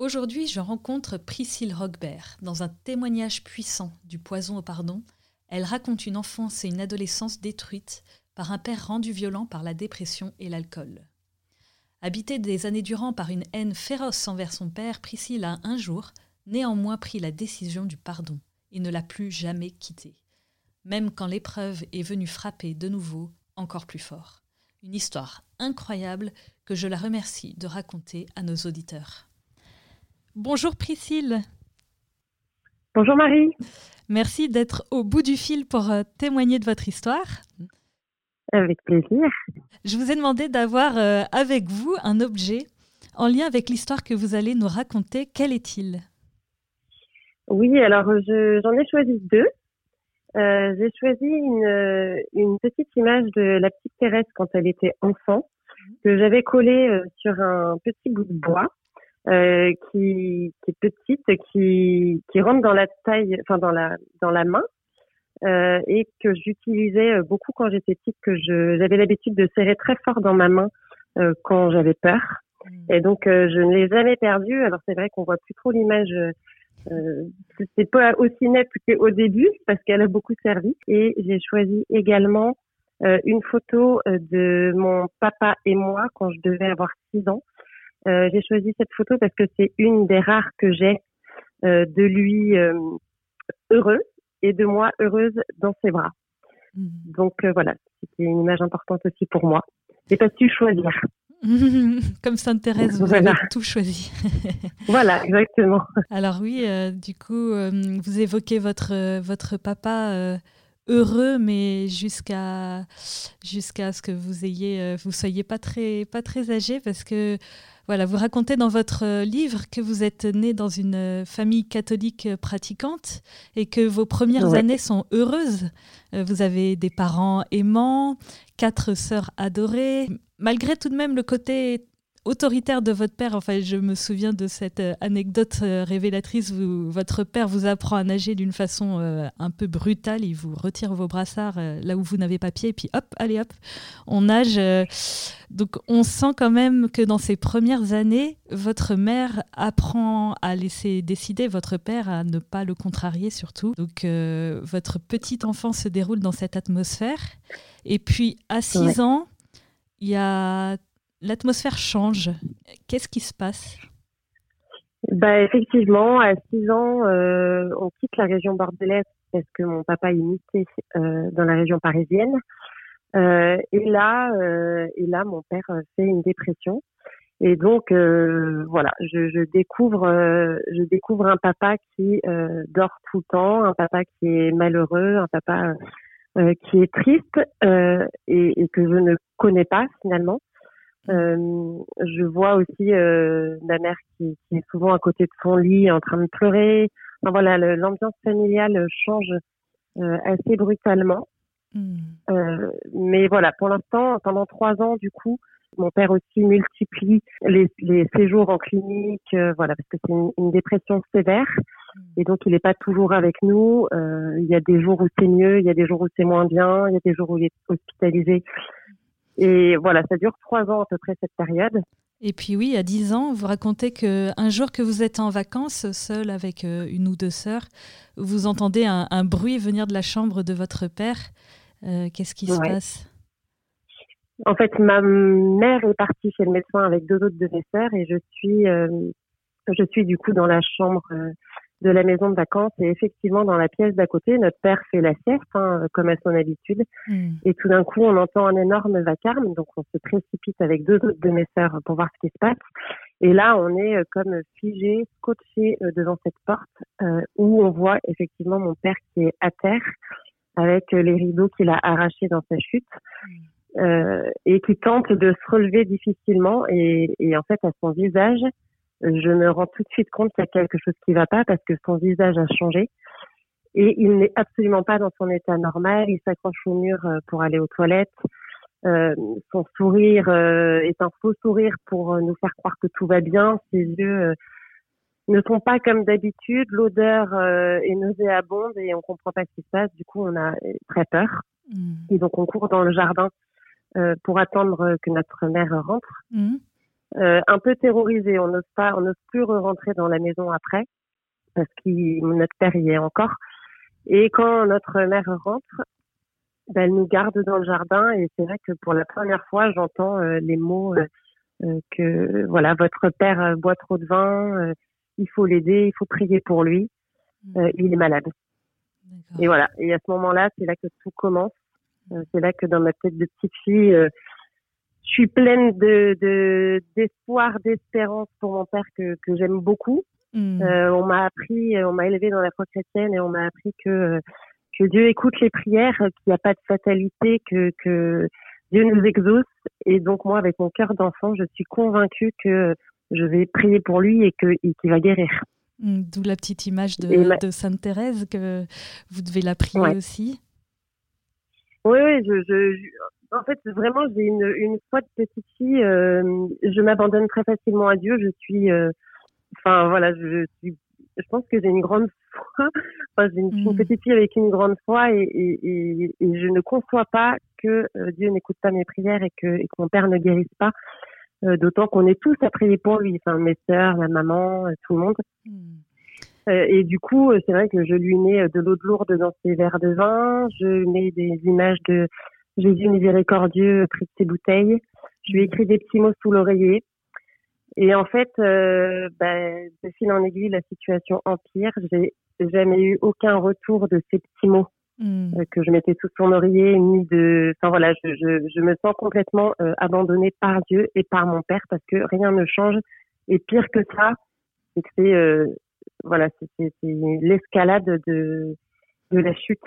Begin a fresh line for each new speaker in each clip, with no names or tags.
Aujourd'hui, je rencontre Priscille Rogbert. Dans un témoignage puissant du poison au pardon, elle raconte une enfance et une adolescence détruites par un père rendu violent par la dépression et l'alcool. Habitée des années durant par une haine féroce envers son père, Priscille a un jour néanmoins pris la décision du pardon et ne l'a plus jamais quitté, même quand l'épreuve est venue frapper de nouveau encore plus fort. Une histoire incroyable que je la remercie de raconter à nos auditeurs. Bonjour Priscille.
Bonjour Marie.
Merci d'être au bout du fil pour euh, témoigner de votre histoire.
Avec plaisir.
Je vous ai demandé d'avoir euh, avec vous un objet en lien avec l'histoire que vous allez nous raconter. Quel est-il?
Oui, alors j'en ai choisi deux. Euh, j'ai choisi une, une, petite image de la petite Thérèse quand elle était enfant, que j'avais collée sur un petit bout de bois. Euh, qui, qui, est petite, qui, qui rentre dans la taille, enfin dans la dans la main, euh, et que j'utilisais beaucoup quand j'étais petite, que j'avais l'habitude de serrer très fort dans ma main euh, quand j'avais peur. Mmh. Et donc euh, je ne l'ai jamais perdue. Alors c'est vrai qu'on voit plus trop l'image. Euh, c'est pas aussi net qu'au début parce qu'elle a beaucoup servi. Et j'ai choisi également une photo de mon papa et moi quand je devais avoir six ans. Euh, j'ai choisi cette photo parce que c'est une des rares que j'ai euh, de lui euh, heureux et de moi heureuse dans ses bras. Mmh. Donc voilà, c'était une image importante aussi pour moi. J'ai pas su choisir.
Comme Sainte Thérèse, vous avez tout choisi.
voilà, exactement.
Alors oui, du coup, vous évoquez votre votre papa heureux, mais jusqu'à jusqu'à ce que vous ayez vous soyez pas très pas très âgé, parce que voilà, vous racontez dans votre euh, livre que vous êtes né dans une euh, famille catholique euh, pratiquante et que vos premières années sont heureuses. Vous avez des parents aimants, quatre sœurs adorées. Malgré tout de même le côté autoritaire de votre père. Enfin, je me souviens de cette euh, anecdote euh, révélatrice où votre père vous apprend à nager d'une façon euh, un peu brutale. Il vous retire vos brassards là où vous n'avez pas pied, et puis hop, allez hop, on nage. donc, on sent quand même que dans ces premières années, votre mère apprend à laisser décider votre père, à ne pas le contrarier surtout. Donc, votre petite enfant se déroule dans cette atmosphère. Et puis, à 6 ans, il y a l'atmosphère change. Qu'est-ce qui se passe?
Bah, Effectivement, à 6 ans, euh, on quitte la région bordelaise parce que mon papa est muté euh, dans la région parisienne. Euh, et là, et là, mon père fait une dépression. Et donc, voilà, je, découvre, je découvre un papa qui dort tout le temps, un papa qui est malheureux, un papa qui est triste et, que je ne connais pas finalement. Euh, je vois aussi euh, ma mère qui, qui, est souvent à côté de son lit en train de pleurer. Enfin, voilà, l'ambiance familiale change euh, assez brutalement. Euh, mais voilà, pour l'instant, pendant trois ans, du coup, mon père aussi multiplie les, les séjours en clinique, euh, voilà, parce que c'est une, une, dépression sévère. Hmm. Et donc, il n'est pas toujours avec nous. il y a des jours où c'est mieux, il y a des jours où c'est moins bien, il y a des jours où il est hospitalisé et voilà, ça dure trois ans à peu près cette période.
Et puis oui, à dix ans, vous racontez qu'un jour que vous êtes en vacances, seul avec euh, une ou deux sœurs, vous entendez un, bruit venir de la chambre de votre père. Euh, qu'est-ce qui se passe?
En fait, ma mère est partie chez le médecin avec deux autres de mes sœurs et je suis, euh, je suis du coup dans la chambre de la maison de vacances et effectivement dans la pièce d'à côté, notre père fait la sieste hein, comme à son habitude hmm. et tout d'un coup on entend un énorme vacarme donc on se précipite avec deux autres de mes sœurs pour voir ce qui se passe et là on est euh, comme figé, scotché euh, devant cette porte euh, où on voit effectivement mon père qui est à terre avec les rideaux qu'il a arrachés dans sa chute. Hmm. Euh, et qui tente de se relever difficilement et, et en fait à son visage je me rends tout de suite compte qu'il y a quelque chose qui ne va pas parce que son visage a changé et il n'est absolument pas dans son état normal. Il s'accroche au mur euh, pour aller aux toilettes. Euh, son sourire euh, est un faux sourire pour nous faire croire que tout va bien. Ses yeux ne sont pas comme d'habitude. L'odeur est nauséabonde et on comprend pas ce qui se passe. Du coup, on a très peur. Mmh. Et donc, on court dans le jardin pour attendre que notre mère rentre. Mmh. Euh, un peu terrorisé. On n'ose pas, on n'ose plus rentrer dans la maison après parce que notre père y est encore. Et quand notre mère rentre, ben, elle nous garde dans le jardin et c'est vrai que pour la première fois, j'entends euh, les mots euh, que voilà, votre père boit trop de vin, il faut l'aider, il faut prier pour lui, mmh. il est malade. Et voilà. Et à ce moment-là, c'est là que tout commence. c'est là que dans ma tête de petite fille, je suis pleine de d'espoir, d'espérance pour mon père que, que j'aime beaucoup. Hmm. Euh, on m'a appris, on m'a élevé dans la foi chrétienne et on m'a appris que que Dieu écoute les prières, qu'il n'y a pas de fatalité, que que Dieu nous exauce. Et donc moi, avec mon cœur d'enfant, je suis convaincue que je vais prier pour lui et que qu'il va guérir.
Hmm, d'où la petite image de, de, Sainte Thérèse que vous devez la prier aussi.
Oui, oui, je, je, en fait, vraiment, j'ai une, une foi de petite fille. Euh, je m'abandonne très facilement à Dieu. Je suis, euh, enfin voilà, je, suis, je pense que j'ai une grande foi. Enfin, j'ai une, mm. petite fille avec une grande foi et, et, et, je ne conçois pas que euh, Dieu n'écoute pas mes prières et que, et que mon père ne guérisse pas. D'autant qu'on est tous à prier pour lui, enfin mes sœurs, ma maman, tout le monde. Mm. et du coup, c'est vrai que je lui mets de l'eau de lourde dans ses verres de vin, je mets des images de Jésus miséricordieux pris de ses bouteilles. Je lui ai écrit des petits mots sous l'oreiller. Et en fait, euh, ben, de fil en aiguille, la situation empire. J'ai jamais eu aucun retour de ces petits mots hmm. euh, que je mettais sous son oreiller, ni de. Enfin voilà, je, je, je me sens complètement euh, abandonnée par Dieu et par mon père parce que rien ne change. Et pire que ça, c'est que c'est euh, voilà, c'est l'escalade de de la chute,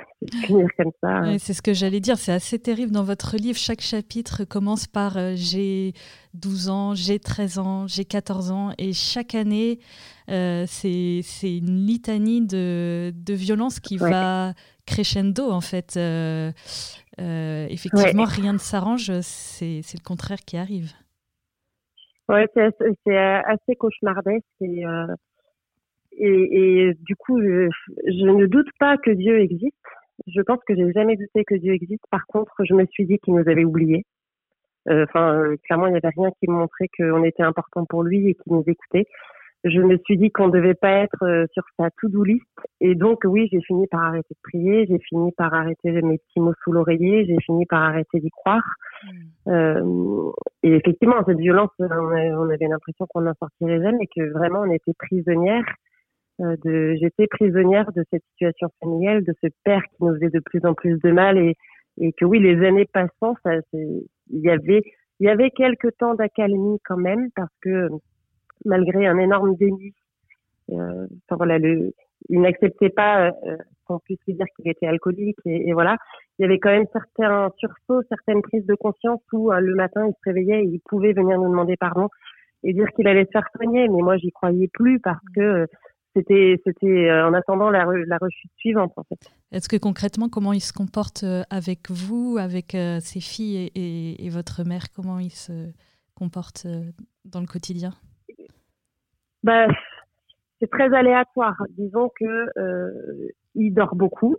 finir comme ça.
c'est ce que j'allais dire, c'est assez terrible dans votre livre. Chaque chapitre commence par euh, j'ai 12 ans, j'ai 13 ans, j'ai 14 ans, et chaque année, euh, c'est une litanie de, de violence qui va crescendo en fait. Euh, effectivement, rien ne s'arrange, c'est le contraire qui arrive.
Oui, c'est assez, cauchemardesque et et, et, du coup, je, je, ne doute pas que Dieu existe. Je pense que j'ai jamais douté que Dieu existe. Par contre, je me suis dit qu'il nous avait oubliés. Euh, enfin, euh, clairement, il n'y avait rien qui montrait qu'on était important pour lui et qu'il nous écoutait. Je me suis dit qu'on ne devait pas être euh, sur sa to-do list. Et donc, oui, j'ai fini par arrêter de prier. J'ai fini par arrêter mes petits mots sous l'oreiller. J'ai fini par arrêter d'y croire. Mm. Euh, et effectivement, cette violence, on, avait l'impression qu'on n'en sortirait jamais et que vraiment on était prisonnière euh, de, j'étais prisonnière de cette situation familiale, de ce père qui nous faisait de plus en plus de mal et, et que oui, les années passant, ça, il y avait, il y avait quelques temps d'accalmie quand même parce que malgré un énorme déni, euh, enfin voilà, le, il n'acceptait pas euh, qu'on puisse lui dire qu'il était alcoolique et, et, voilà, il y avait quand même certains sursauts, certaines prises de conscience où euh, le matin il se réveillait et il pouvait venir nous demander pardon et dire qu'il allait se faire soigner, mais moi j'y croyais plus parce que c'était c'était euh, en attendant la, la rechute suivante en fait.
Est-ce que concrètement comment il se comporte euh, avec vous, avec euh, ses filles et, votre mère Comment il se comporte dans le quotidien?
Bah, c'est très aléatoire. Disons que il dort beaucoup.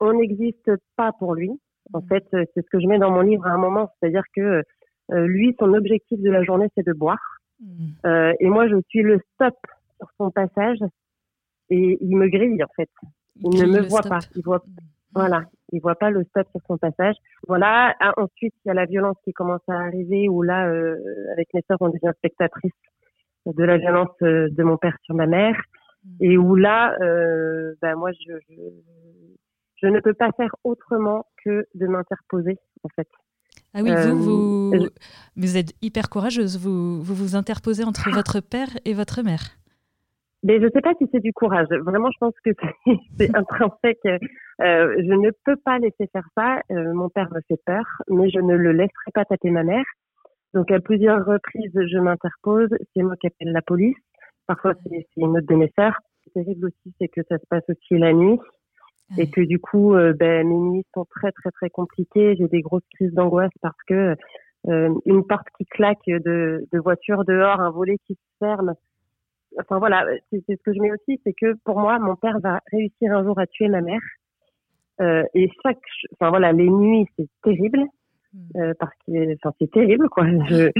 On n'existe pas pour lui. En fait, c'est ce que je mets dans mon livre à un moment, c'est-à-dire que lui, son objectif de la journée, c'est de boire. Mmh. et moi, je suis le stop sur son passage et il me grille en fait. Il, ne me voit pas. Il voit, mm. voilà, il voit pas le stop sur son passage. Voilà. Ah, ensuite, il y a la violence qui commence à arriver où là, euh, avec mes sœurs, on devient spectatrice de la violence euh, de mon père sur ma mère. et où là, ben moi, je, je, ne peux pas faire autrement que de m'interposer, en fait.
Ah oui, vous, vous, vous, êtes hyper courageuse. Vous, vous vous interposez entre votre père et votre mère.
Mais je ne sais pas si c'est du courage. Vraiment, je pense que c'est intrinsèque. Euh, je ne peux pas laisser faire ça. Euh, mon père me fait peur, mais je ne le laisserai pas taper ma mère. Donc, à plusieurs reprises, je m'interpose. C'est moi qui appelle la police. Parfois, c'est une autre de mes sœurs. Ce qui est terrible aussi, c'est que ça se passe aussi la nuit. Et que du coup, euh, ben, mes nuits sont très, très, très compliquées. J'ai des grosses crises d'angoisse parce que euh, une porte qui claque de, de voiture dehors, un volet qui se ferme, enfin voilà, c'est ce que je mets aussi, c'est que pour moi, mon père va réussir un jour à tuer ma mère. Euh, et chaque, enfin voilà, les nuits, c'est terrible. Hmm. Euh, parce que enfin, c'est terrible quoi. Je,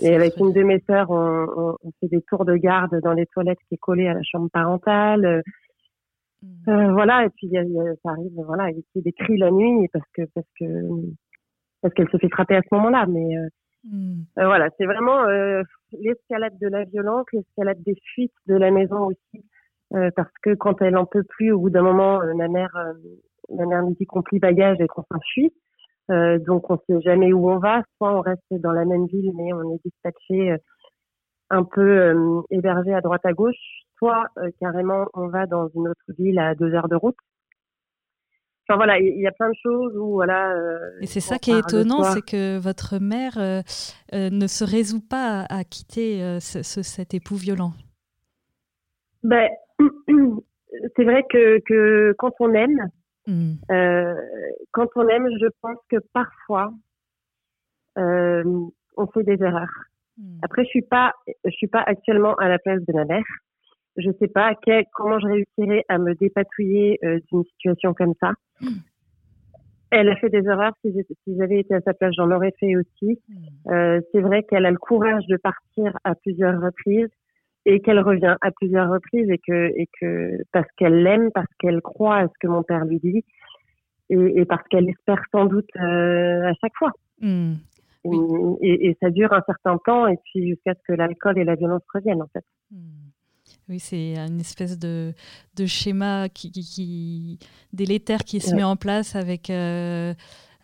et avec une de mes sœurs, on, on, fait des tours de garde dans les toilettes qui est collée à la chambre parentale. Hmm. Euh, voilà et puis y a, y a, ça arrive voilà il y a des cris la nuit parce que parce que parce qu'elle se fait frapper à ce moment-là mais euh, Hmm. Euh, voilà, c'est vraiment l'escalade de la violence, l'escalade des fuites de la maison aussi, euh, parce que quand elle en peut plus, au bout d'un moment, ma mère, ma mère nous dit qu'on plie bagage et qu'on s'enfuit. donc on sait jamais où on va, soit on reste dans la même ville mais on est dispatché un peu hébergé à droite à gauche, soit carrément on va dans une autre ville à deux heures de route. Enfin voilà, il y, a plein de choses où voilà. Euh,
et c'est ça qui est étonnant, c'est que votre mère euh, euh, ne se résout pas à, quitter ce, cet époux violent.
Ben, c'est vrai que, que, quand on aime, hmm. quand on aime, je pense que parfois on fait des erreurs. Hmm. Après, je suis pas, je suis pas actuellement à la place de ma mère je sais pas comment je réussirais à me dépatouiller euh, d'une situation comme ça. Hmm. Elle a fait des erreurs. Si j'avais été à sa place, j'en aurais fait aussi. Hmm. Euh, c'est vrai qu'elle a le courage de partir à plusieurs reprises et qu'elle revient à plusieurs reprises et que, et que parce qu'elle l'aime, parce qu'elle croit à ce que mon père lui dit et, parce qu'elle espère sans doute euh, à chaque fois. Hmm. Et, et, ça dure un certain temps et puis jusqu'à ce que l'alcool et la violence reviennent en fait.
Oui, c'est une espèce de, de schéma qui, qui, délétère qui se met en place avec, euh,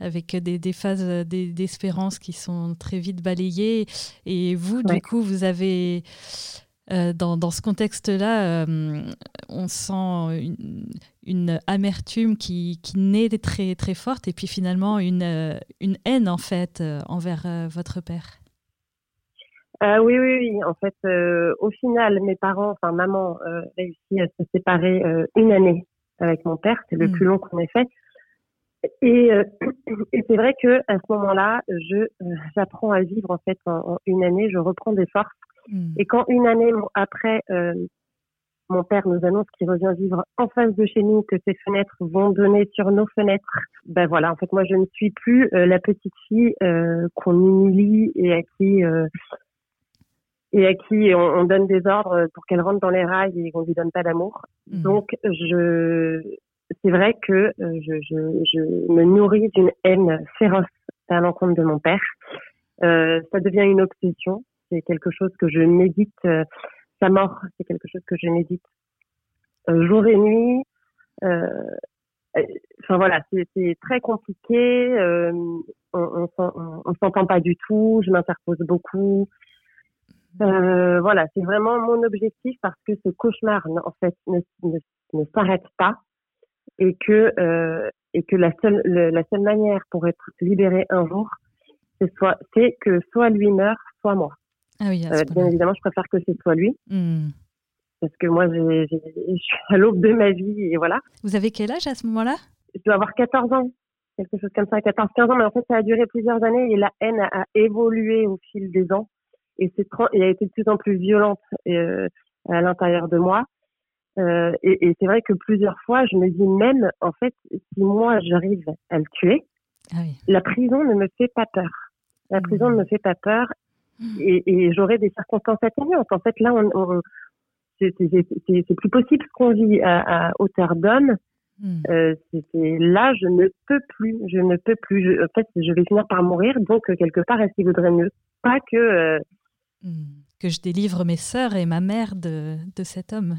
avec des, des phases d'espérance qui sont très vite balayées. Et vous, du coup, vous avez, euh, dans, dans, ce contexte-là, euh, on sent une, une amertume qui, qui, naît très, très forte et puis finalement une, une haine, en fait, envers votre père.
Euh, oui, oui, oui. En fait, euh, au final, mes parents, enfin maman, euh, réussi à se séparer euh, une année avec mon père. C'est le hmm. plus long qu'on ait fait. Et, euh, et c'est vrai que à ce moment-là, je j'apprends à vivre en fait en, une année. Je reprends des forces. Hmm. Et quand une année après, mon père nous annonce qu'il revient vivre en face de chez nous, que ses fenêtres vont donner sur nos fenêtres. Ben voilà, en fait, moi, je ne suis plus la petite fille qu'on humilie et à qui et à qui on, donne des ordres pour qu'elle rentre dans les rails et qu'on lui donne pas d'amour. Mhm. Donc, je, c'est vrai que euh, je, je, je me nourris d'une haine féroce à l'encontre de mon père. Euh, ça devient une obsession. C'est quelque chose que je médite. Euh, sa mort, c'est quelque chose que je médite euh, jour et nuit. Euh, enfin voilà, c'est très compliqué. on, on, on s'entend pas du tout. Je m'interpose beaucoup. Euh, voilà, c'est vraiment mon objectif parce que ce cauchemar, en fait, ne, ne, ne s'arrête pas et que euh, et que la seule la seule manière pour être libéré un jour, c'est soit c'est que soit lui meurt, soit moi.
Ah oui,
euh, bien évidemment, je préfère que ce soit lui. Hmm. Parce que moi, je suis à l'aube de ma vie et voilà.
Vous avez quel âge à ce moment-là?
Je dois avoir 14 ans, quelque chose comme ça, 14-15 ans, mais en fait, ça a duré plusieurs années et la haine a évolué au fil des ans et c'est il a été de plus en plus violente euh, à l'intérieur de moi. Euh, et, et c'est vrai que plusieurs fois, je me dis même, en fait, si moi j'arrive à le tuer, ah oui. la prison ne me fait pas peur. La mmh. prison ne me fait pas peur mmh. et, et j'aurai des circonstances atténuantes. En fait, là, on, on c'est plus possible ce qu'on vit à, à hauteur d'homme. Mmh. Euh, c'est là, je ne peux plus, je ne peux plus. Je, en fait, je vais finir par mourir. Donc, quelque part, est-ce qu'il vaudrait mieux pas que euh.
Que je délivre mes sœurs et ma mère de, de cet homme.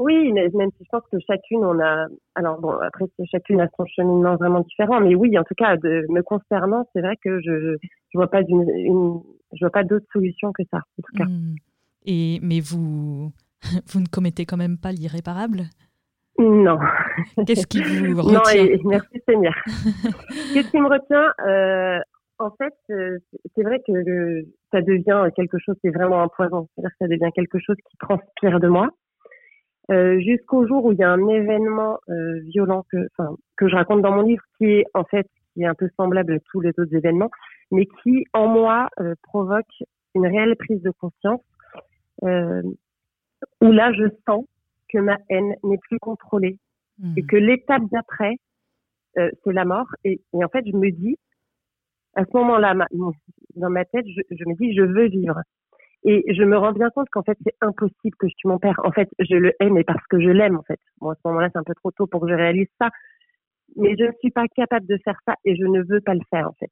Oui, même si je pense que chacune, on a. Alors bon, après, chacune a son cheminement vraiment différent, mais oui, en tout cas, de me concernant, c'est vrai que je je vois pas d'une une, je vois pas d'autre solution que ça, en tout cas. Hmm.
Et mais vous vous ne commettez quand même pas l'irréparable?
Non.
Qu'est-ce qui vous retient?
Non, merci Seigneur. Qu'est-ce qui me retient? Euh, En fait, euh, c'est vrai que ça devient quelque chose, c'est vraiment un poison. C'est-à-dire que ça devient quelque chose qui transpire de moi. Euh, jusqu'au jour où il y a un événement euh, violent que, enfin, que je raconte dans mon livre, qui est en fait qui est un peu semblable à tous les autres événements, mais qui en moi euh, provoque une réelle prise de conscience, où là je sens que ma haine n'est plus contrôlée mmh. et que l'étape d'après c'est la mort. Et, et, en fait je me dis, à ce moment-là, dans ma tête, je, me dis je veux vivre. Et je me rends bien compte qu'en fait, c'est impossible que je tue mon père. En fait, je le hais, mais parce que je l'aime, en fait. Bon, à ce moment-là, c'est un peu trop tôt pour que je réalise ça. Mais je ne suis pas capable de faire ça et je ne veux pas le faire, en fait.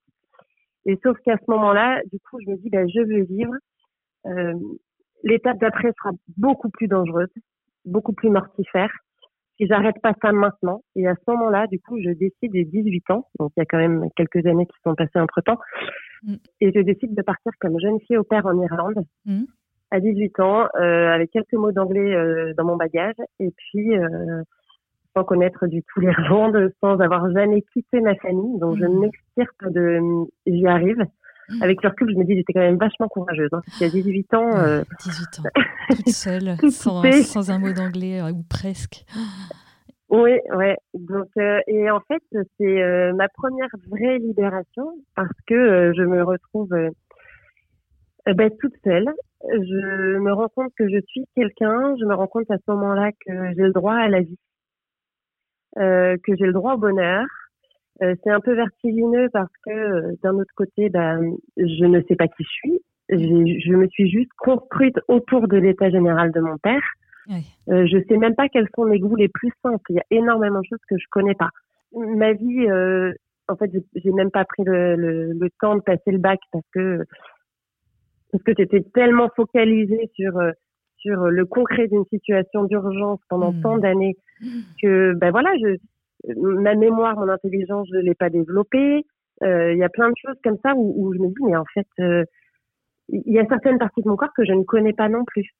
Et sauf qu'à ce moment-là, du coup, je me dis, ben, je veux vivre. Euh, L'étape d'après sera beaucoup plus dangereuse, beaucoup plus mortifère. Si j'arrête pas ça maintenant, et à ce moment-là, du coup, je décide des 18 ans, donc il y a quand même quelques années qui sont passées entre temps, Mm. Et je décide de partir comme jeune fille au père en Irlande mm. à 18 ans, euh, avec quelques mots d'anglais euh, dans mon bagage, et puis euh, sans connaître du tout l'Irlande, sans avoir jamais quitté ma famille. Donc je mm. m'extirpe de, j'y arrive. Avec le recul, je me dis, j'étais quand même vachement courageuse. Hein, parce qu'à 18 ans.
18 ans, toute seule, sans, sans, un mot d'anglais, ou presque.
Oui, ouais. Donc, euh, et en fait, c'est euh, ma première vraie libération parce que euh, je me retrouve ben, toute seule. Je me rends compte que je suis quelqu'un. Je me rends compte à ce moment-là que j'ai le droit à la vie, que j'ai le droit au bonheur. C'est un peu vertigineux parce que d'un autre côté, ben, je ne sais pas qui je suis. Je me suis juste construite autour de l'état général de mon père. Oui. Euh, je sais même pas quels sont mes goûts les plus simples. Il y a énormément de choses que je connais pas. Ma vie, euh, en fait, j'ai même pas pris le, le, le, temps de passer le bac parce que parce que j'étais tellement focalisée sur euh, sur le concret d'une situation d'urgence pendant hmm. tant d'années que ben voilà, je ma mémoire, mon intelligence, je l'ai pas développée. Euh, il y a plein de choses comme ça où, je me dis mais en fait euh, il y a certaines parties de mon corps que je ne connais pas non plus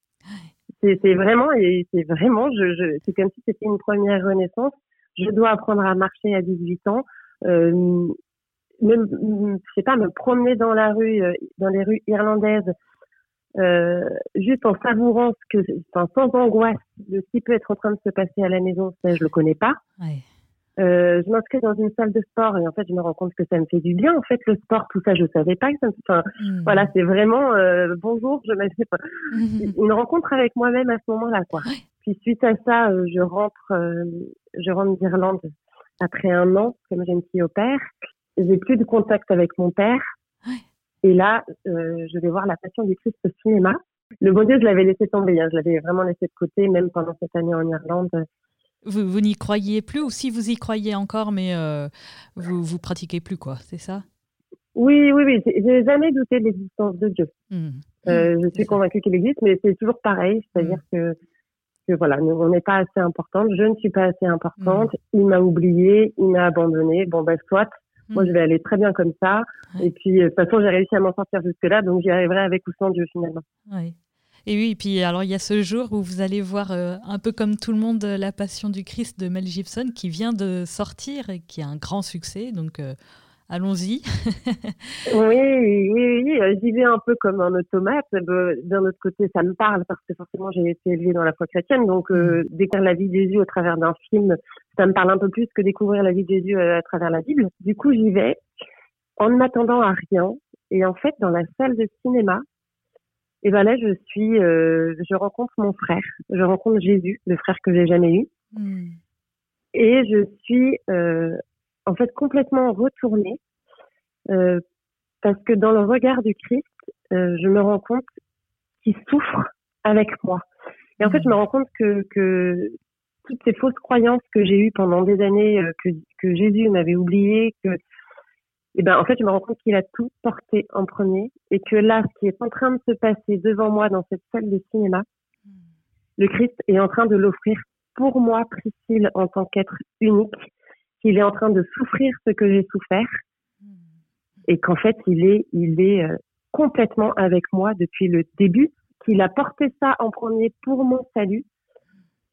c'est vraiment, c'est vraiment, c'est comme si c'était une première renaissance. Je dois apprendre à marcher à 18 ans. Euh, même, je sais pas, me promener dans la rue, euh, dans les rues irlandaises, euh, juste en savourant ce que, sans angoisse de ce qui peut être en train de se passer à la maison, ça, je le connais pas. Euh, je m'inscris dans une salle de sport et en fait je me rends compte que ça me fait du bien en fait le sport tout ça je savais pas que ça me enfin hmm. voilà c'est vraiment euh, bonjour je m'avais pas une rencontre avec moi-même à ce moment-là quoi. Puis suite à ça euh, je rentre je rentre d'Irlande après un an comme j'ai une fille au père. J'ai plus de contact avec mon père. Et là je vais voir la Passion du Christ au cinéma. Le bon Dieu je l'avais laissé tomber hein. je l'avais vraiment laissé de côté même pendant cette année en Irlande
vous, n'y croyez plus ou si vous y croyez encore, mais euh, vous vous pratiquez plus, quoi, c'est ça?
Oui, oui, oui. J'ai jamais douté de l'existence de Dieu. Mmh. Euh, je suis convaincue qu'il existe, mais c'est toujours pareil, c'est-à-dire mmh. que, que voilà, on n'est pas assez importante. Je ne suis pas assez importante. Mmh. Il m'a oublié, il m'a abandonné. Bon, ben soit. Moi, je vais aller très bien comme ça. Et puis, euh, de toute façon, j'ai réussi à m'en sortir jusque-là, donc j'y arriverai avec ou sans Dieu finalement.
Oui. Et oui, et puis alors il y a ce jour où vous allez voir euh, un peu comme tout le monde La Passion du Christ de Mel Gibson qui vient de sortir et qui a un grand succès. Donc euh, allons-y.
oui, oui, oui, euh, j'y vais un peu comme un automate. D'un autre côté, ça me parle parce que forcément j'ai été élevée dans la foi chrétienne. Donc mm. découvrir la vie de Jésus au travers d'un film, ça me parle un peu plus que découvrir la vie de Jésus à travers la Bible. Du coup, j'y vais en ne m'attendant à rien. Et en fait, dans la salle de cinéma, et ben là, je suis, euh, je rencontre mon frère, je rencontre Jésus, le frère que j'ai jamais eu, hmm. et je suis euh, en fait complètement retournée euh, parce que dans le regard du Christ, je me rends compte qu'il souffre avec moi. Et en fait, je me rends compte que, que toutes ces fausses croyances que j'ai eues pendant des années, que, que Jésus m'avait oubliées, que et ben en fait je me rends compte qu'il a tout porté en premier et que là ce qui est en train de se passer devant moi dans cette salle de cinéma le Christ est en train de l'offrir pour moi, Priscille, en tant qu'être unique, qu'il est en train de souffrir ce que j'ai souffert et qu'en fait, il est, il est euh, complètement avec moi depuis le début, qu'il a porté ça en premier pour mon salut,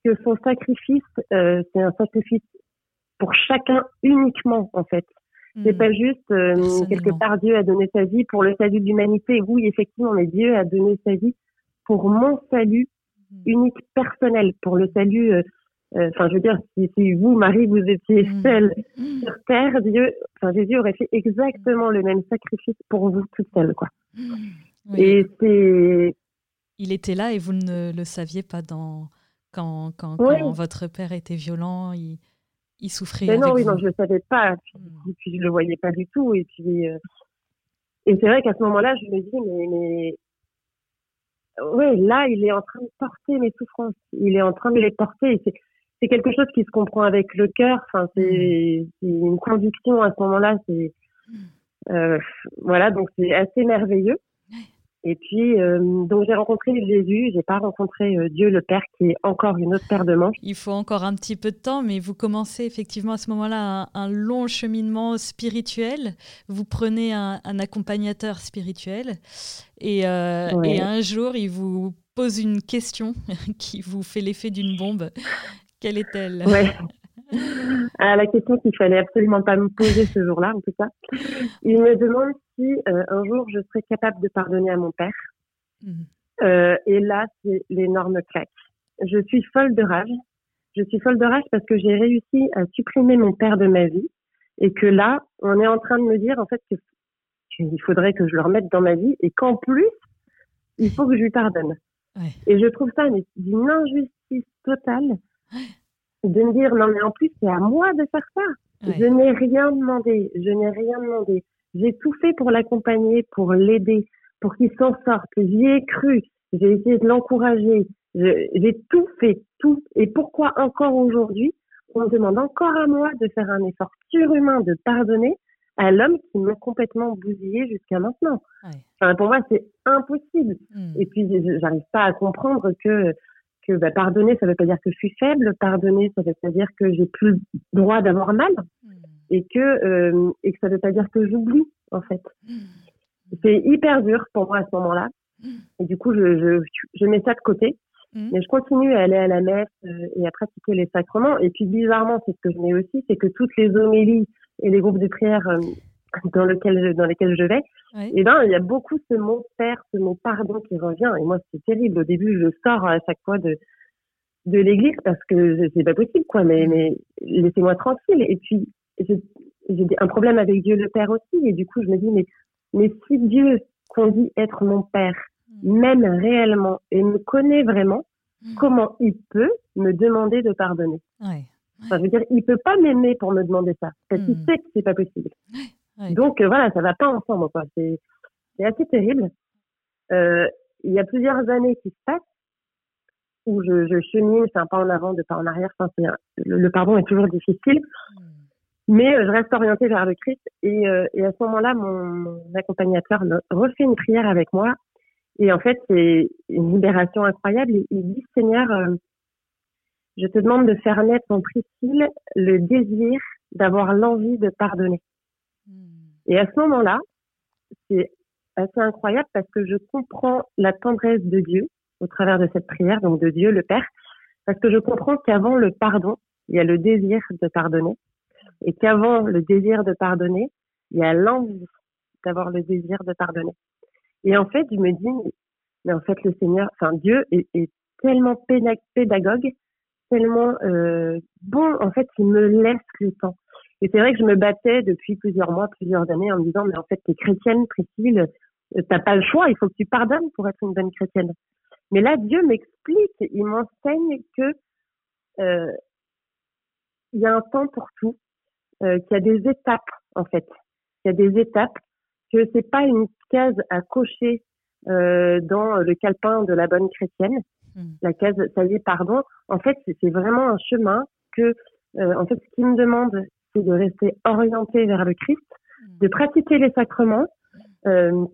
que son sacrifice, euh, c'est un sacrifice pour chacun uniquement, en fait. C'est hmm. pas juste euh, quelque part Dieu a donné sa vie pour le salut de l'humanité. Oui, effectivement, mais Dieu a donné sa vie pour mon salut hmm. unique personnel, pour le salut euh, enfin, je veux dire, si, vous, Marie, vous étiez mm. seule mm. sur terre, Dieu, enfin, Jésus aurait fait exactement le même sacrifice pour vous toute seule, quoi. Mm. Et c'est.
Il était là et vous ne le saviez pas dans quand, quand, votre père était violent, il, il souffrait.
Non, oui, non, je le savais pas. Puis, puis, je le voyais pas du tout. Et puis, euh, et c'est vrai qu'à ce moment-là, je me dis, mais, mais oui, là, il est en train de porter mes souffrances. Il est en train de les porter c'est quelque chose qui se comprend avec le cœur. Enfin, c'est une conviction à ce moment-là. C'est euh, voilà, donc c'est assez merveilleux. Et puis, euh, donc j'ai rencontré Jésus, j'ai pas rencontré euh, Dieu le Père, qui est encore une autre paire de manches.
Il faut encore un petit peu de temps, mais vous commencez effectivement à ce moment-là un, long cheminement spirituel. Vous prenez un, accompagnateur spirituel, et, et, un jour, il vous pose une question qui vous fait l'effet d'une bombe. Quelle est-elle?
Ouais. Ah, la question qu'il fallait absolument pas me poser ce jour-là, en tout cas. Il me demande si euh, un jour je serais capable de pardonner à mon père. Mhm. Euh, et là, c'est l'énorme claque. Je suis folle de rage. Je suis folle de rage parce que j'ai réussi à supprimer mon père de ma vie et que là, on est en train de me dire en fait qu'il faudrait que je le remette dans ma vie et qu'en plus, il faut que je lui pardonne. Et je trouve ça d'une injustice totale de me dire non mais en plus c'est à moi de faire ça. Je n'ai rien demandé, je n'ai rien demandé. J'ai tout fait pour l'accompagner, pour l'aider, pour qu'il s'en sorte. J'y ai cru, j'ai essayé de l'encourager, j'ai tout fait, tout. Et pourquoi encore aujourd'hui on me demande encore à moi de faire un effort surhumain de pardonner à l'homme qui m'a complètement bousillé jusqu'à maintenant? Enfin, pour moi, c'est impossible. Hmm. Et puis, j'arrive pas à comprendre que que bah, pardonner, ça ne veut pas dire que je suis faible. Pardonner, ça ne veut pas dire que j'ai plus le droit d'avoir mal. Hmm. Et que, euh, et que ça ne veut pas dire que j'oublie, en fait. Hmm. C'est hyper dur pour moi à ce moment-là. Hmm. Et du coup, je, je, je, mets ça de côté. Mais je continue à aller à la messe euh, et à pratiquer les sacrements. Et puis, bizarrement, c'est ce que je mets aussi, c'est que toutes les homélies et les groupes de prière euh, dans, lequel dans lesquels je vais, et eh ben, il y a beaucoup ce mot père, ce mot pardon qui revient. Et moi, c'est terrible. Au début, je sors à chaque fois de, de l'église parce que c'est pas possible, quoi. Mais, mais laissez-moi tranquille. Et puis, j'ai un problème avec Dieu le Père aussi. Et du coup, je me dis, mais, mais si Dieu qu'on dit être mon Père mm. m'aime réellement et me connaît vraiment, mm. comment il peut me demander de pardonner? Ouais. Enfin, je veux dire, il peut pas m'aimer pour me demander ça, parce qu'il mm. sait que c'est pas possible. Donc euh, voilà, ça va pas ensemble. Quoi. C'est, assez terrible. Euh, il y a plusieurs années qui se passent où je, je chemine, c'est un pas en avant, deux pas en arrière. Enfin, le, pardon est toujours difficile. Mais euh, je reste orientée vers le Christ. Et, euh, et à ce moment-là, mon, mon, accompagnateur refait une prière avec moi. Et en fait, c'est une libération incroyable. Il, dit Seigneur, euh, je te demande de faire naître en Priscille le désir d'avoir l'envie de pardonner. Et à ce moment-là, c'est assez incroyable parce que je comprends la tendresse de Dieu au travers de cette prière, donc de Dieu le Père, parce que je comprends qu'avant le pardon, il y a le désir de pardonner, et qu'avant le désir de pardonner, il y a l'envie d'avoir le désir de pardonner. Et en fait, je me dis, mais en fait, le Seigneur, enfin Dieu est, tellement pédagogue, tellement euh, bon, en fait, il me laisse le temps. Et c'est vrai que je me battais depuis plusieurs mois, plusieurs années en me disant, mais en fait, tu es chrétienne, Priscille, euh, t'as pas le choix, il faut que tu pardonnes pour être une bonne chrétienne. Mais là, Dieu m'explique, il m'enseigne que euh, il y a un temps pour tout, euh, qu'il y a des étapes en fait, qu'il y a des étapes, que c'est pas une case à cocher euh, dans le calepin de la bonne chrétienne, hmm. la case ça y est pardon. En fait, c'est vraiment un chemin que euh, en fait ce qu'il me demande de rester orienté vers le Christ, mm. de pratiquer les sacrements, euh,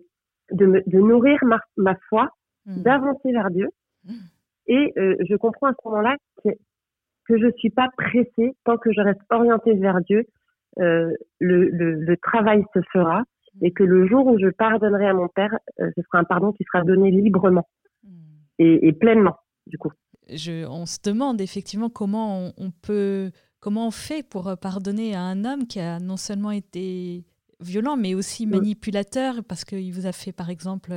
de, de, nourrir ma, ma foi, mm. d'avancer vers Dieu. Et je comprends à ce moment-là que, que je suis pas pressée tant que je reste orientée vers Dieu. le, le, le travail se fera et que le jour où je pardonnerai à mon père, euh, ce sera un pardon qui sera donné librement hmm. et, pleinement, du coup.
Je, on se demande effectivement comment on, peut, comment on fait pour pardonner à un homme qui a non seulement été violent, mais aussi manipulateur, parce qu'il vous a fait, par exemple,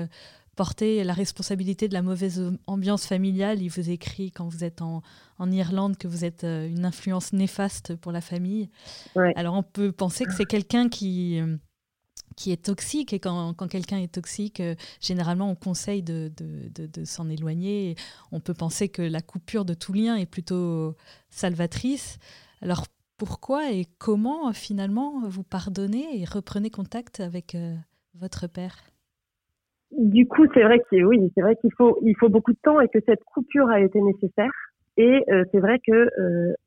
porter la responsabilité de la mauvaise ambiance familiale. Il vous écrit quand vous êtes en, en Irlande que vous êtes euh, une influence néfaste pour la famille. Alors on peut penser que c'est quelqu'un qui euh, qui est toxique. Et quand, quand quelqu'un est toxique, euh, généralement, on conseille de, de, de, s'en éloigner. On peut penser que la coupure de tout lien est plutôt salvatrice. Alors, pourquoi et comment, finalement, vous pardonnez et reprenez contact avec euh, votre père?
Du coup, c'est vrai qu'il oui, c'est vrai qu'il faut, il faut beaucoup de temps et que cette coupure a été nécessaire. Et euh, c'est vrai que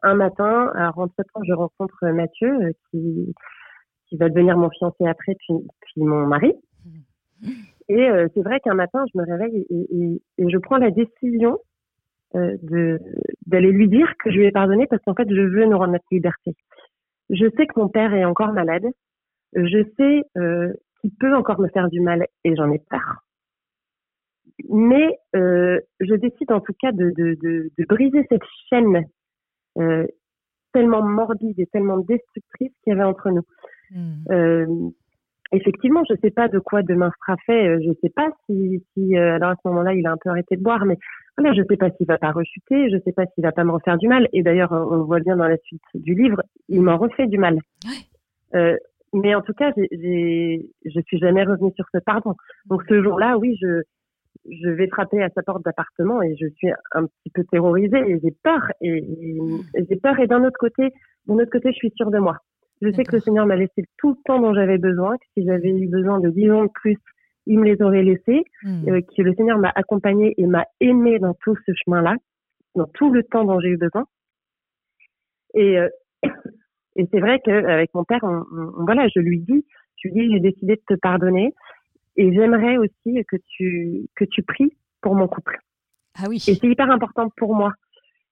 un matin, entre temps, je rencontre Mathieu qui qui va devenir mon fiancé après, puis, puis mon mari. Et euh, c'est vrai qu'un matin, je me réveille et, et, je prends la décision euh, de d'aller lui dire que je lui ai pardonné parce qu'en fait, je veux nous rendre notre liberté. Je sais que mon père est encore malade. Je sais qu'il peut encore me faire du mal et j'en ai peur. Mais euh, je décide en tout cas de, de, de, de briser cette chaîne euh, tellement morbide et tellement destructrice qu'il y avait entre nous. Hmm. Euh, effectivement, je ne sais pas de quoi demain sera fait. Je ne sais pas si, si alors à ce moment-là, il a un peu arrêté de boire, mais voilà, je ne sais pas s'il va pas rechuter, je ne sais pas s'il va pas me refaire du mal. Et d'ailleurs, on le voit bien dans la suite du livre, il m'en refait du mal. Euh, mais en tout cas, j'ai, je suis jamais revenue sur ce pardon. Donc ce jour-là, oui, je, je vais frapper à sa porte d'appartement et je suis un petit peu terrorisée et j'ai peur et, et j'ai peur. Et d'un autre côté, d'un autre côté, je suis sûre de moi. Je sais que le Seigneur m'a laissé tout le temps dont j'avais besoin, que si j'avais eu besoin de 10 ans de plus, il me les aurait laissés, euh, que le Seigneur m'a accompagné et m'a aimé dans tout ce chemin-là, dans tout le temps dont j'ai eu besoin. Et, euh, et c'est vrai qu'avec mon père, on, voilà, je lui dis, je lui dis, j'ai décidé de te pardonner et j'aimerais aussi que tu que tu pries pour mon couple.
Ah oui.
Et c'est hyper important pour moi.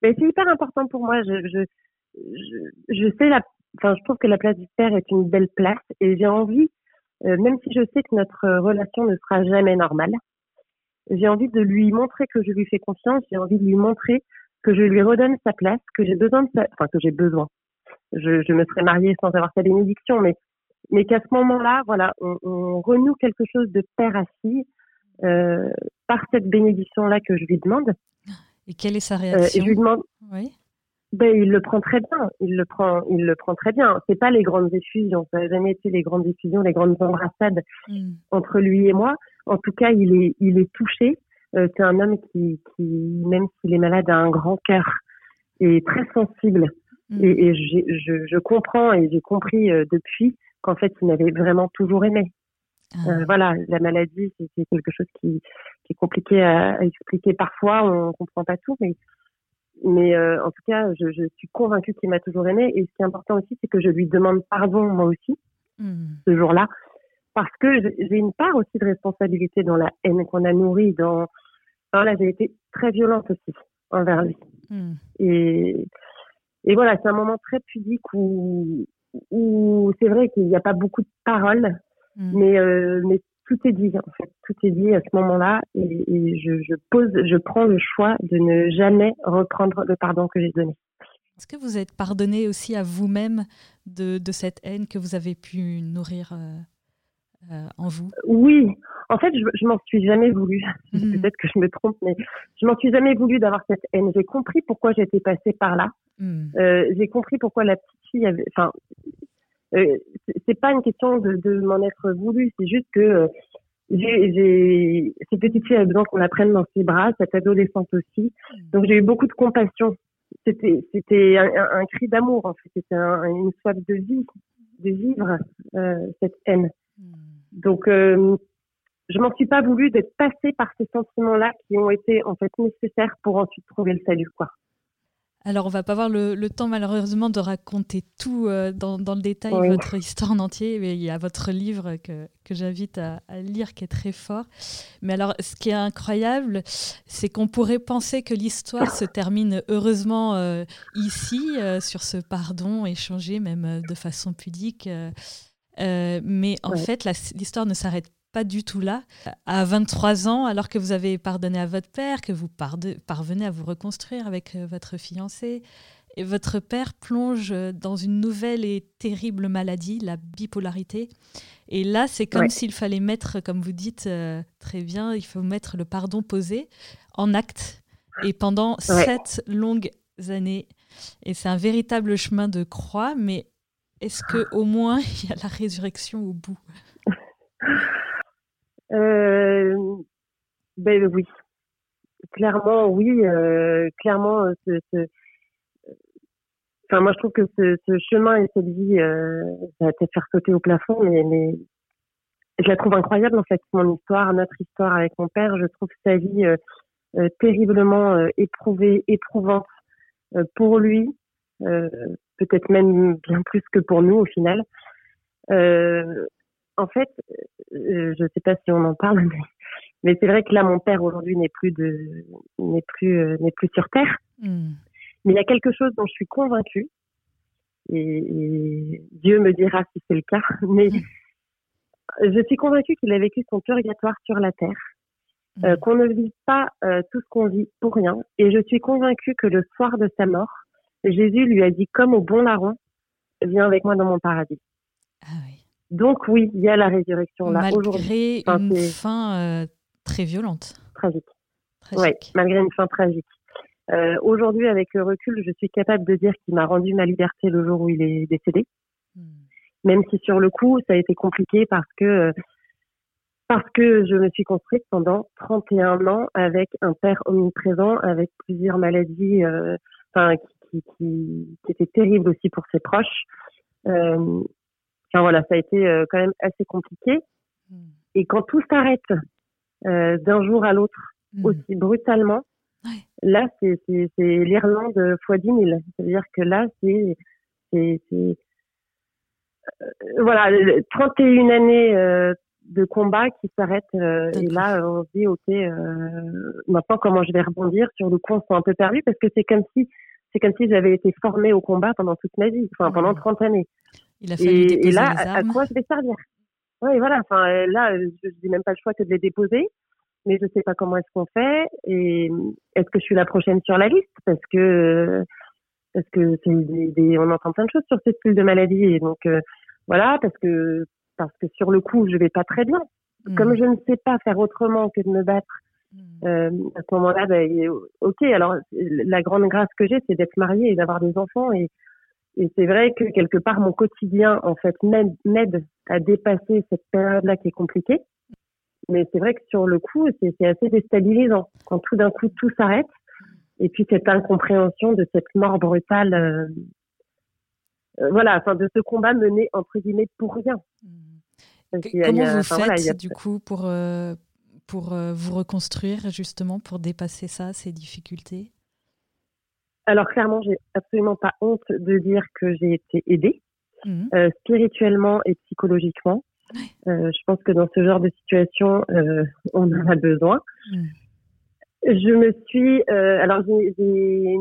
Mais c'est hyper important pour moi. Je, je, je, je sais la enfin, je trouve que la place du père est une belle place et j'ai envie, euh, même si je sais que notre relation ne sera jamais normale, j'ai envie de lui montrer que je lui fais confiance, j'ai envie de lui montrer que je lui redonne sa place, que j'ai besoin de sa, enfin, que j'ai besoin. Je, je me serais mariée sans avoir sa bénédiction, mais, mais qu'à ce moment-là, voilà, on, on, renoue quelque chose de père à fille, euh, par cette bénédiction-là que je lui demande.
Et quelle est sa réaction
euh, Je lui demande. Oui ben, il le prend très bien. Il le prend, il le prend très bien. C'est pas les grandes effusions. Ça n'a jamais été les grandes effusions, les grandes embrassades hmm. entre lui et moi. En tout cas, il est, il est touché. Euh, c'est un homme qui, qui même s'il est malade, a un grand cœur et très sensible. Hmm. Et, et je, je, comprends et j'ai compris euh, depuis qu'en fait, il m'avait vraiment toujours aimé. Ah. Euh, voilà, la maladie, c'est quelque chose qui, qui est compliqué à, à, expliquer parfois. On comprend pas tout, mais mais euh, en tout cas, je, je suis convaincue qu'il m'a toujours aimé. Et ce qui est important aussi, c'est que je lui demande pardon moi aussi hmm. ce jour-là, parce que j'ai une part aussi de responsabilité dans la haine qu'on a nourrie. Dans, enfin, là, j'ai été très violente aussi envers lui. Hmm. Et, et voilà, c'est un moment très pudique où, où c'est vrai qu'il n'y a pas beaucoup de paroles, mais, euh, mais tout est dit en fait, tout est dit à ce moment-là et, je, je, pose, je prends le choix de ne jamais reprendre le pardon que j'ai donné.
Est-ce que vous êtes pardonné aussi à vous-même de, de, cette haine que vous avez pu nourrir euh, en vous?
Oui, en fait, je, je m'en suis jamais voulu. Mhm. Peut-être que je me trompe, mais je m'en suis jamais voulu d'avoir cette haine. J'ai compris pourquoi j'étais passée par là. Mhm. Euh, j'ai compris pourquoi la petite fille avait, enfin, euh, c'est pas une question de, de m'en être voulu, c'est juste que euh, j'ai, cette petite fille avait besoin qu'on la prenne dans ses bras, cette adolescente aussi. Donc j'ai eu beaucoup de compassion. C'était, c'était un, un, cri d'amour en fait. C'était une soif de vie, de vivre euh, cette haine. Hmm. Donc euh, je m'en suis pas voulu d'être passée par ces sentiments-là qui ont été en fait nécessaires pour ensuite trouver le salut quoi.
Alors, on va pas avoir le, temps malheureusement de raconter tout euh, dans, le détail, votre histoire en entier, mais il y a votre livre que, que j'invite à, lire qui est très fort. Mais alors, ce qui est incroyable, c'est qu'on pourrait penser que l'histoire se termine heureusement euh, ici, euh, sur ce pardon échangé, même de façon pudique. Mais en fait, l'histoire ne s'arrête pas du tout là. À 23 ans, alors que vous avez pardonné à votre père, que vous parvenez à vous reconstruire avec euh, votre fiancé, et votre père plonge dans une nouvelle et terrible maladie, la bipolarité. Et là, c'est comme s'il fallait mettre, comme vous dites euh, très bien, il faut mettre le pardon posé en acte. Et pendant sept longues années. Et c'est un véritable chemin de croix, mais est-ce que au moins il y a la résurrection au bout?
Euh, ben oui, clairement oui, euh, clairement. Euh, enfin moi je trouve que ce, chemin et cette vie, ça va peut-être faire sauter au plafond, mais, je la trouve incroyable en fait mon histoire, notre histoire avec mon père. Je trouve sa vie terriblement éprouvée, éprouvante pour lui, peut-être même bien plus que pour nous au final. Euh, en fait, euh, je ne sais pas si on en parle, mais, c'est vrai que là, mon père aujourd'hui n'est plus de, n'est plus, euh, n'est plus sur terre. Hmm. Mais il y a quelque chose dont je suis convaincue, et, Dieu me dira si c'est le cas, mais hmm. je suis convaincue qu'il a vécu son purgatoire sur la terre, hmm. euh, qu'on ne vit pas tout ce qu'on vit pour rien, et je suis convaincue que le soir de sa mort, Jésus lui a dit comme au bon larron, viens avec moi dans mon paradis. Ah oui. Donc oui, il y a la résurrection là
aujourd'hui. Malgré une fin euh, très violente.
Tragique. Oui, malgré une fin tragique. Euh, aujourd'hui, avec le recul, je suis capable de dire qu'il m'a rendu ma liberté le jour où il est décédé. Hmm. Même si sur le coup, ça a été compliqué parce que parce que je me suis construite pendant 31 ans avec un père omniprésent, avec plusieurs maladies, euh, enfin qui, qui, qui, étaient terribles aussi pour ses proches. Euh, Enfin voilà, ça a été euh, quand même assez compliqué. Hmm. Et quand tout s'arrête euh, d'un jour à l'autre hmm. aussi brutalement, là c'est l'Irlande fois 10 000. C'est-à-dire que là c'est euh, voilà 31 années euh, de combat qui s'arrêtent et là on se dit ok maintenant comment je vais rebondir sur le coup on s'est un peu perdu parce que c'est comme si c'est comme si j'avais été formée au combat pendant toute ma vie, enfin pendant 30 années.
Il a fallu et,
et là, à, quoi je vais servir? Oui, voilà. Enfin, là, je n'ai même pas le choix que de les déposer, mais je sais pas comment est-ce qu'on fait. Et est-ce que je suis la prochaine sur la liste? Parce que parce que des, on entend plein de choses sur ce style de maladie, et donc euh, voilà, parce que parce que sur le coup, je vais pas très bien. Comme hmm. je ne sais pas faire autrement que de me battre. Euh, à ce moment-là, ben, ok. Alors la grande grâce que j'ai, c'est d'être mariée et d'avoir des enfants et et c'est vrai que quelque part, mon quotidien, en fait, m'aide à dépasser cette période-là qui est compliquée. Mais c'est vrai que sur le coup, c'est assez déstabilisant quand tout d'un coup tout s'arrête. Et puis cette incompréhension de cette mort brutale, euh, euh, voilà, enfin de ce combat mené entre guillemets pour rien.
Mmh. Comment vous faites du coup pour pour vous reconstruire justement pour dépasser ça, ces difficultés?
Alors clairement, j'ai absolument pas honte de dire que j'ai été aidée mhm. euh, spirituellement et psychologiquement. Euh, je pense que dans ce genre de situation, euh, on en a besoin. Mhm. Je me suis, euh, alors j'ai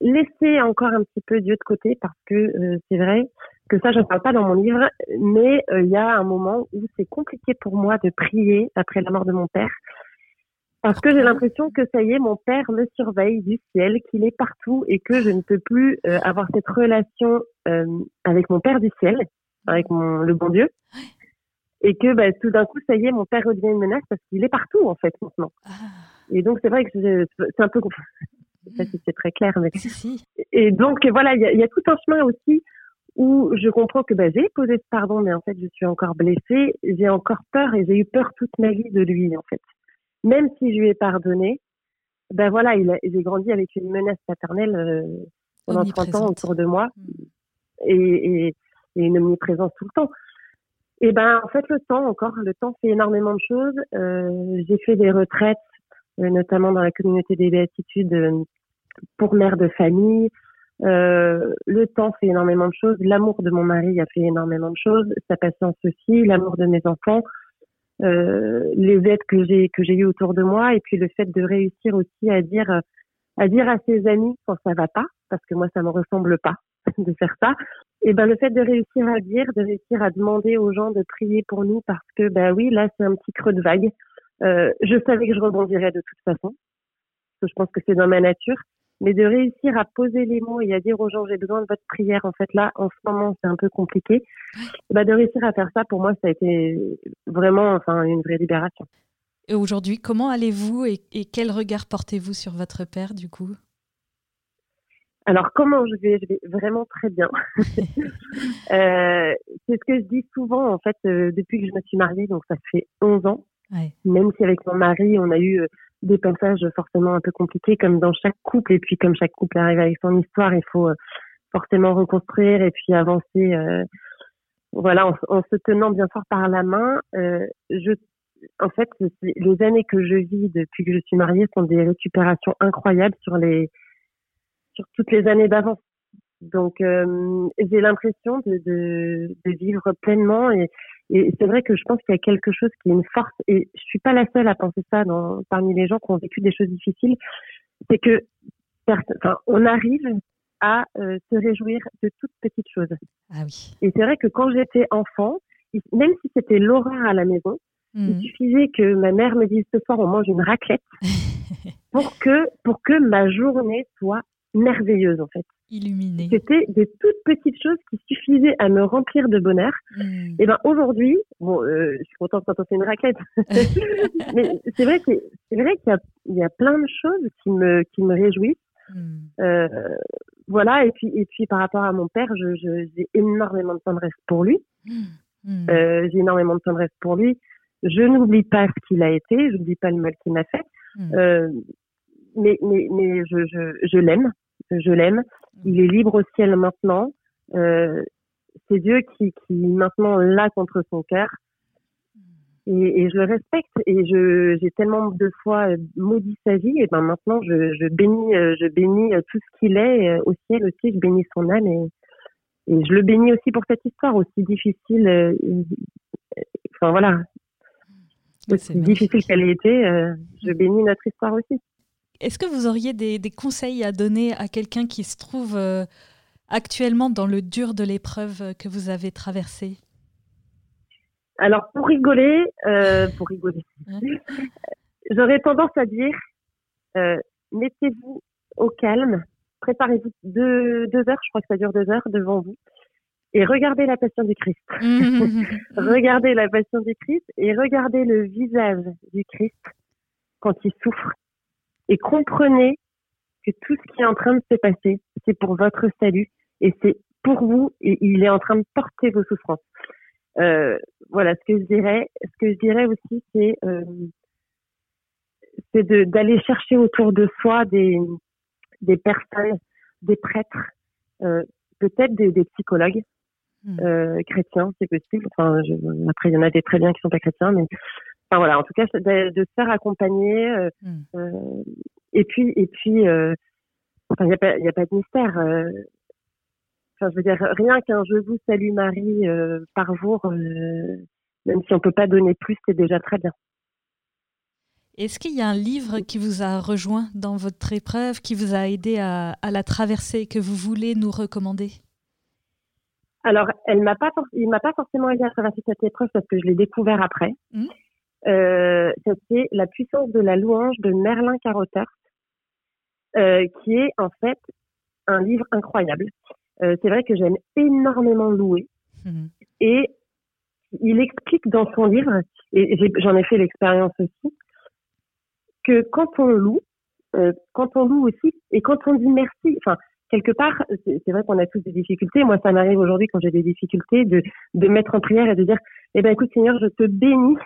laissé encore un petit peu Dieu de côté parce que euh, c'est vrai que ça, je ne parle pas dans mon livre, mais il y a un moment où c'est compliqué pour moi de prier après la mort de mon père parce que j'ai l'impression que ça y est, mon père me surveille du ciel, qu'il est partout et que je ne peux plus euh, avoir cette relation euh, avec mon père du ciel, avec mon, le bon Dieu. Et que bah, tout d'un coup, ça y est, mon père redevient une menace parce qu'il est partout en fait maintenant. Ah. Et donc c'est vrai que c'est un peu, je sais pas si c'est très clair, mais et donc voilà, il y y a, tout un chemin aussi où je comprends que bah, j'ai posé ce pardon, mais en fait je suis encore blessée, j'ai encore peur et j'ai eu peur toute ma vie de lui en fait même si je lui ai pardonné, ben voilà, j'ai grandi avec une menace paternelle euh, pendant 30 ans autour de moi mm. et, une omniprésence tout le temps. Et ben en fait le temps encore, le temps fait énormément de choses. Euh, j'ai fait des retraites, euh, notamment dans la communauté des béatitudes pour mère de famille. Euh, le temps fait énormément de choses. L'amour de mon mari a fait énormément de choses. Sa patience aussi. L'amour de mes enfants. Euh, les aides que j'ai que j'ai eues autour de moi et puis le fait de réussir aussi à dire à dire à ses amis quand ça va pas parce que moi ça me ressemble pas de faire ça et ben le fait de réussir à dire de réussir à demander aux gens de prier pour nous parce que ben oui là c'est un petit creux de vague euh, je savais que je rebondirais de toute façon parce que je pense que c'est dans ma nature mais de réussir à poser les mots et à dire aux gens j'ai besoin de votre prière en fait là en ce moment c'est un peu compliqué bah de réussir à faire ça pour moi ça a été vraiment enfin une vraie libération
et aujourd'hui comment allez-vous et, quel regard portez-vous sur votre père du coup?
Alors comment je vais? Je vais vraiment très bien. euh, c'est ce que je dis souvent en fait euh, depuis que je me suis mariée, donc ça fait 11 ans. Ouais. Même si avec mon mari on a eu euh, des passages forcément un peu compliqués, comme dans chaque couple. Et puis, comme chaque couple arrive avec son histoire, il faut euh, forcément reconstruire et puis avancer. Euh, voilà, en, se tenant bien fort par la main. Euh, je, en fait, les années que je vis depuis que je suis mariée sont des récupérations incroyables sur les, sur toutes les années d'avant. Donc, euh, j'ai l'impression de, de, de, vivre pleinement et, et c'est vrai que je pense qu'il y a quelque chose qui est une force et je suis pas la seule à penser ça dans, parmi les gens qui ont vécu des choses difficiles. C'est que enfin, on arrive à euh, se réjouir de toutes petites choses.
Ah oui.
Et c'est vrai que quand j'étais enfant, même si c'était l'horreur à la maison, il mhm. suffisait que ma mère me dise ce soir on mange une raclette pour que pour que ma journée soit merveilleuse en fait. C'était des toutes petites choses qui suffisaient à me remplir de bonheur. Hmm. Et ben aujourd'hui, bon, euh, je suis contente quand on fait une raquette, mais c'est vrai que c'est vrai qu'il y y a plein de choses qui me qui me réjouissent. Hmm. Euh, voilà et puis et puis par rapport à mon père, je, je j'ai énormément de tendresse pour lui. Hmm. Euh, j'ai énormément de tendresse pour lui. Je n'oublie pas ce qu'il a été, je n'oublie pas le mal qu'il m'a fait. Mais mais mais je je, je l'aime je l'aime. Il est libre au ciel maintenant. Euh, c'est Dieu qui, qui maintenant l'a contre son cœur. Et, et, je le respecte. Et je j'ai tellement de fois maudit sa vie. Et ben maintenant je, je bénis euh, je bénis tout ce qu'il est euh, au ciel aussi. Je bénis son âme et, et je le bénis aussi pour cette histoire aussi difficile euh, enfin voilà. Aussi difficile qu'elle ait été je bénis notre histoire aussi
est-ce que vous auriez des, conseils à donner à quelqu'un qui se trouve euh, actuellement dans le dur de l'épreuve que vous avez traversée?
Alors, pour rigoler, euh, pour rigoler, j'aurais tendance à dire euh, mettez-vous au calme, préparez-vous deux, deux heures, je crois que ça dure deux heures devant vous, et regardez la passion du Christ. regardez la passion du Christ et regardez le visage du Christ quand il souffre et comprenez que tout ce qui est en train de se passer, c'est pour votre salut et c'est pour vous et il est en train de porter vos souffrances. Euh, voilà ce que je dirais. Ce que je dirais aussi, c'est euh, c'est d'aller chercher autour de soi des des personnes, des prêtres, euh, peut-être des, des, psychologues hmm. euh, chrétiens, c'est possible. Enfin, je, après il y en a des très bien qui sont pas chrétiens, mais Enfin voilà, en tout cas de, de se faire accompagner. Euh, hmm. euh, et puis et puis, euh, enfin il n'y a pas a de mystère. Enfin je veux dire rien qu'un je vous salue Marie par jour, même si on peut pas donner plus, c'est déjà très bien.
Est-ce qu'il y a un livre qui vous a rejoint dans votre épreuve, qui vous a aidé à, à la traverser, que vous voulez nous recommander?
Alors, elle m'a pas, il m'a pas forcément aidé à traverser cette épreuve parce que je l'ai découvert après. Hmm. Euh, c'était La puissance de la louange de Merlin Carothers, euh, qui est en fait un livre incroyable. Euh, c'est vrai que j'aime énormément louer. Mhm. Et il explique dans son livre, et j'en ai, fait l'expérience aussi, que quand on loue, euh, quand on loue aussi, et quand on dit merci, enfin, quelque part, c'est vrai qu'on a tous des difficultés. Moi, ça m'arrive aujourd'hui quand j'ai des difficultés de, de mettre en prière et de dire, eh ben, écoute, Seigneur, je te bénis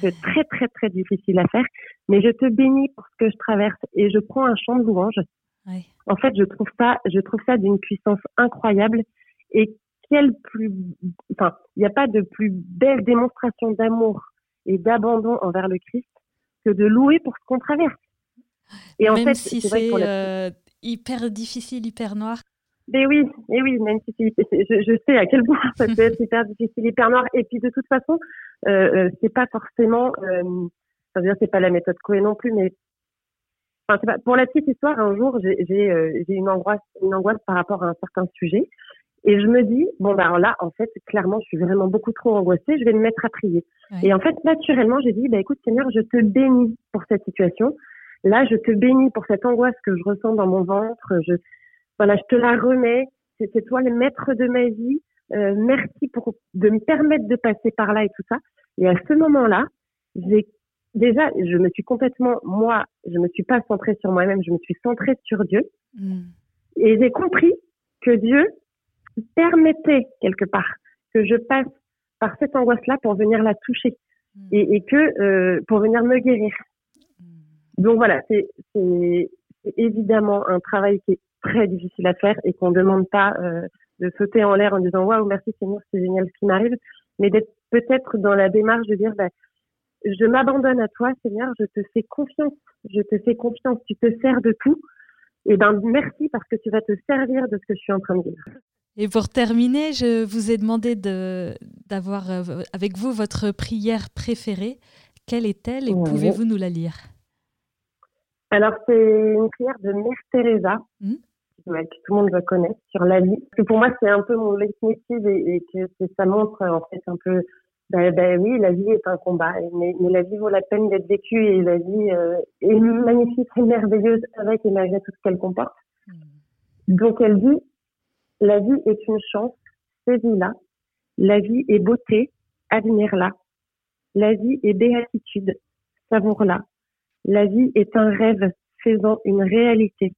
c'est très très très difficile à faire, mais je te bénis pour ce que je traverse et je prends un chant de louange. En fait, je trouve ça, je trouve ça d'une puissance incroyable et quelle plus, enfin, il n'y a pas de plus belle démonstration d'amour et d'abandon envers le Christ que de louer pour ce qu'on traverse.
Et en Même fait, si c'est euh, hyper difficile, hyper noir.
Mais oui, et oui, même si je, je, sais à quel point ça peut être hyper difficile, hyper noir. Et puis de toute façon, euh, euh c'est pas forcément, euh, enfin, dire, c'est pas la méthode Coé non plus, mais enfin, pas, pour la petite histoire, un jour, j'ai euh, une angoisse, une angoisse par rapport à un certain sujet, et je me dis bon ben là, en fait, clairement, je suis vraiment beaucoup trop angoissée, je vais me mettre à prier. Et en fait, naturellement, j'ai dit bah écoute Seigneur, je te bénis pour cette situation. Là, je te bénis pour cette angoisse que je ressens dans mon ventre. Je voilà, je te la remets. C'est toi le maître de ma vie. Euh, merci pour de me permettre de passer par là et tout ça. Et à ce moment-là, j'ai déjà, je me suis complètement, moi, je me suis pas centrée sur moi-même, je me suis centrée sur Dieu. Mm. Et j'ai compris que Dieu permettait quelque part que je passe par cette angoisse-là pour venir la toucher mm. et, et, que euh, pour venir me guérir. Mm. Donc voilà, c'est évidemment un travail qui est très difficile à faire et qu'on ne demande pas euh, de sauter en l'air en disant waouh merci Seigneur c'est génial ce qui m'arrive, mais d'être peut-être dans la démarche de dire bah, je m'abandonne à toi Seigneur, je te fais confiance, je te fais confiance, tu te sers de tout et ben merci parce que tu vas te servir de ce que je suis en train de dire.
Et pour terminer, je vous ai demandé d'avoir euh, avec vous votre prière préférée. Quelle est-elle et pouvez-vous nous la lire?
Alors, c'est une prière de Mère Teresa. Mmh que tout le monde va connaître sur la vie. Parce que pour moi, c'est un peu mon leitmotiv et, et que ça montre en fait un peu, ben, ben oui, la vie est un combat, mais, mais, la vie vaut la peine d'être vécue et la vie euh, est magnifique et merveilleuse avec et malgré tout ce qu'elle comporte. Hmm. Donc elle dit, la vie est une chance, saisis-la. La vie est beauté, admire-la. La vie est béatitude, savoure-la. La vie est un rêve faisant une réalité.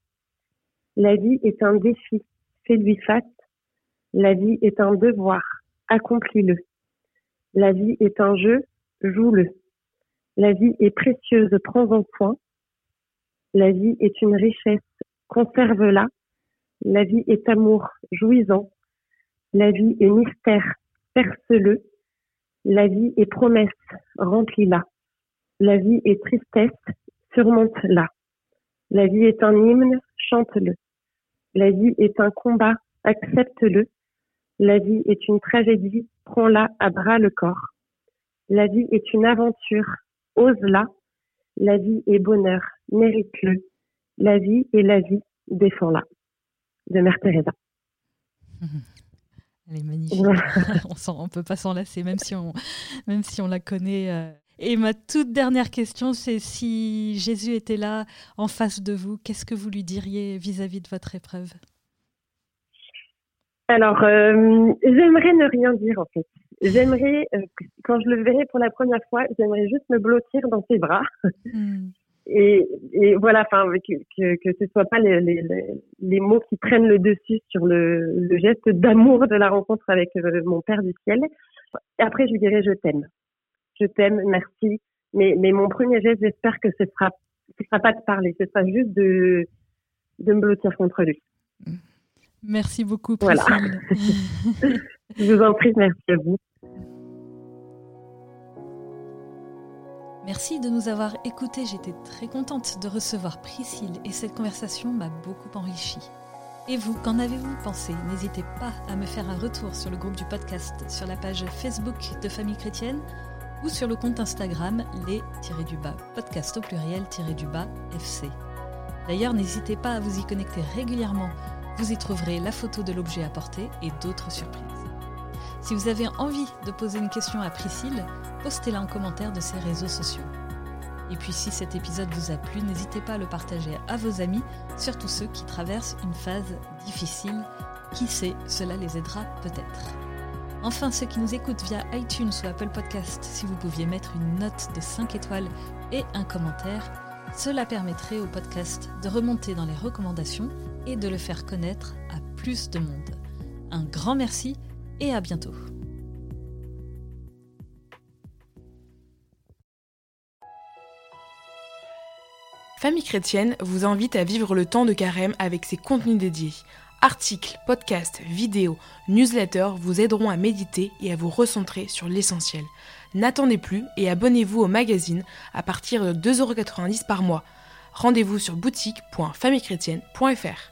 La vie est un défi, fais-lui face. La vie est un devoir, accomplis-le. La vie est un jeu, joue-le. La vie est précieuse, prends-en soin. La vie est une richesse, conserve-la. La vie est amour, jouis-en. La vie est mystère, perce-le. La vie est promesse, remplis-la. La vie est tristesse, surmonte-la. La vie est un hymne, chante-le. La vie est un combat, accepte-le. La vie est une tragédie, prends-la à bras le corps. La vie est une aventure, ose-la. La vie est bonheur, mérite-le. La vie est la vie, défends-la. De Mère Teresa.
Elle est magnifique. on ne peut pas s'en lasser, même si on, même si on la connaît. Euh. Et ma toute dernière question, c'est si Jésus était là en face de vous, qu'est-ce que vous lui diriez vis-à-vis de votre épreuve?
Alors, euh, j'aimerais ne rien dire en fait. J'aimerais, euh, quand je le verrai pour la première fois, j'aimerais juste me blottir dans ses bras. Hmm. Et, et, voilà, enfin, que, que, que ce soit pas les, les, les, mots qui prennent le dessus sur le, le geste d'amour de la rencontre avec euh, mon Père du ciel. Après, je lui dirais je t'aime je t'aime, merci. Mais, mais mon premier geste, j'espère que ce sera, ce sera pas de parler, ce sera juste de, de me blottir contre lui.
Merci beaucoup, Priscille. Voilà.
je vous en prie, merci à vous.
Merci de nous avoir écoutés. J'étais très contente de recevoir Priscille et cette conversation m'a beaucoup enrichie. Et vous, qu'en avez-vous pensé? N'hésitez pas à me faire un retour sur le groupe du podcast, sur la page Facebook de Famille Chrétienne ou sur le compte Instagram les-du-bas podcast au pluriel-du-bas FC. D'ailleurs, n'hésitez pas à vous y connecter régulièrement. Vous y trouverez la photo de l'objet apporté et d'autres surprises. Si vous avez envie de poser une question à Priscille, postez-la en commentaire de ses réseaux sociaux. Et puis si cet épisode vous a plu, n'hésitez pas à le partager à vos amis, surtout ceux qui traversent une phase difficile. Qui sait, cela les aidera peut-être. Enfin, ceux qui nous écoutent via iTunes ou Apple Podcast, si vous pouviez mettre une note de 5 étoiles et un commentaire, cela permettrait au podcast de remonter dans les recommandations et de le faire connaître à plus de monde. Un grand merci et à bientôt.
Famille chrétienne vous invite à vivre le temps de carême avec ses contenus dédiés. Articles, podcasts, vidéos, newsletters vous aideront à méditer et à vous recentrer sur l'essentiel. N'attendez plus et abonnez-vous au magazine à partir de 2,90€ par mois. Rendez-vous sur boutique.famillechrétienne.fr.